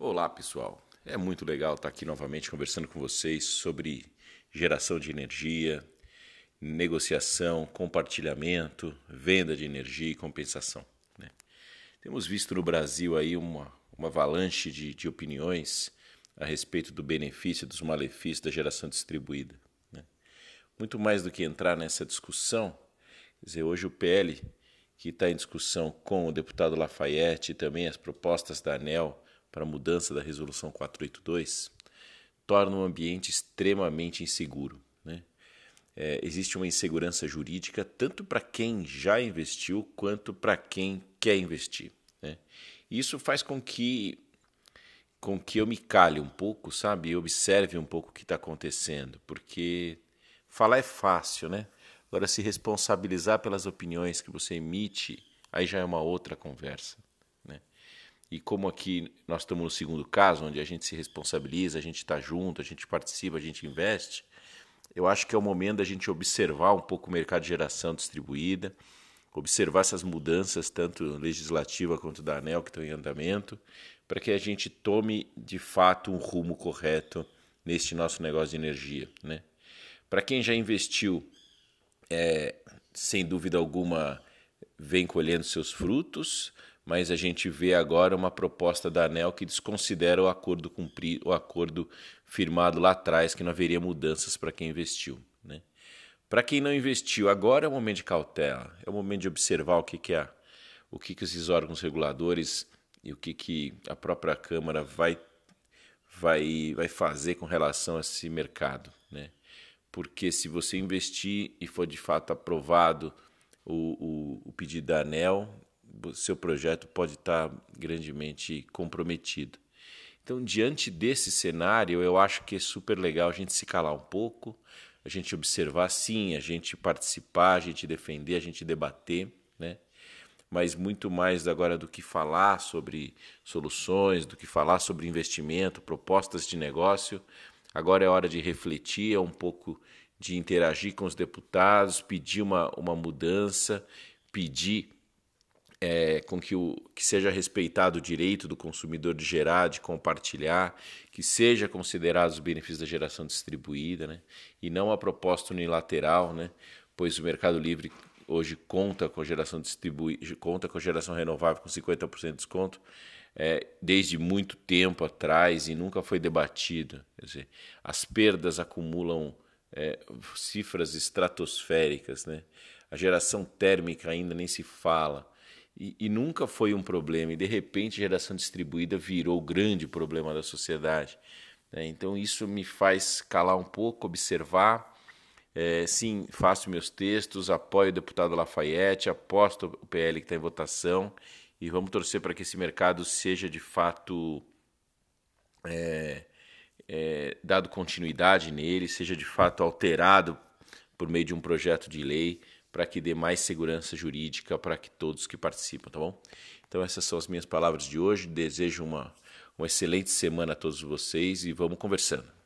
Olá, pessoal. É muito legal estar aqui novamente conversando com vocês sobre geração de energia, negociação, compartilhamento, venda de energia e compensação. Né? Temos visto no Brasil aí uma, uma avalanche de, de opiniões a respeito do benefício e dos malefícios da geração distribuída. Né? Muito mais do que entrar nessa discussão, quer dizer, hoje o PL, que está em discussão com o deputado Lafayette e também as propostas da ANEL para a mudança da Resolução 482 torna o ambiente extremamente inseguro. Né? É, existe uma insegurança jurídica tanto para quem já investiu quanto para quem quer investir. Né? Isso faz com que com que eu me cale um pouco, sabe? Observe um pouco o que está acontecendo, porque falar é fácil, né? Agora, se responsabilizar pelas opiniões que você emite, aí já é uma outra conversa. E como aqui nós estamos no segundo caso, onde a gente se responsabiliza, a gente está junto, a gente participa, a gente investe, eu acho que é o momento da gente observar um pouco o mercado de geração distribuída, observar essas mudanças, tanto legislativa quanto da ANEL, que estão em andamento, para que a gente tome de fato um rumo correto neste nosso negócio de energia. Né? Para quem já investiu, é, sem dúvida alguma, vem colhendo seus frutos mas a gente vê agora uma proposta da ANEL que desconsidera o acordo cumprido, o acordo firmado lá atrás, que não haveria mudanças para quem investiu. Né? Para quem não investiu, agora é o momento de cautela, é o momento de observar o que, que é, o que, que esses órgãos reguladores e o que, que a própria Câmara vai, vai, vai fazer com relação a esse mercado. Né? Porque se você investir e for de fato aprovado o, o, o pedido da ANEL, seu projeto pode estar grandemente comprometido. Então, diante desse cenário, eu acho que é super legal a gente se calar um pouco, a gente observar, sim, a gente participar, a gente defender, a gente debater, né? Mas muito mais agora do que falar sobre soluções, do que falar sobre investimento, propostas de negócio, agora é hora de refletir, é um pouco de interagir com os deputados, pedir uma, uma mudança, pedir é, com que, o, que seja respeitado o direito do consumidor de gerar, de compartilhar, que seja considerado os benefícios da geração distribuída, né? e não a proposta unilateral, né? pois o Mercado Livre hoje conta com geração distribuída, conta com geração renovável com 50% de desconto, é, desde muito tempo atrás e nunca foi debatido. Quer dizer, as perdas acumulam é, cifras estratosféricas, né? A geração térmica ainda nem se fala e, e, nunca foi um problema, e de repente geração distribuída virou o grande problema da sociedade. Né? Então isso me faz calar um pouco, observar. É, sim, faço meus textos, apoio o deputado Lafayette, aposto o PL que está em votação e vamos torcer para que esse mercado seja de fato é, é, dado continuidade nele, seja de fato alterado por meio de um projeto de lei para que dê mais segurança jurídica para que todos que participam, tá bom? Então essas são as minhas palavras de hoje. Desejo uma, uma excelente semana a todos vocês e vamos conversando.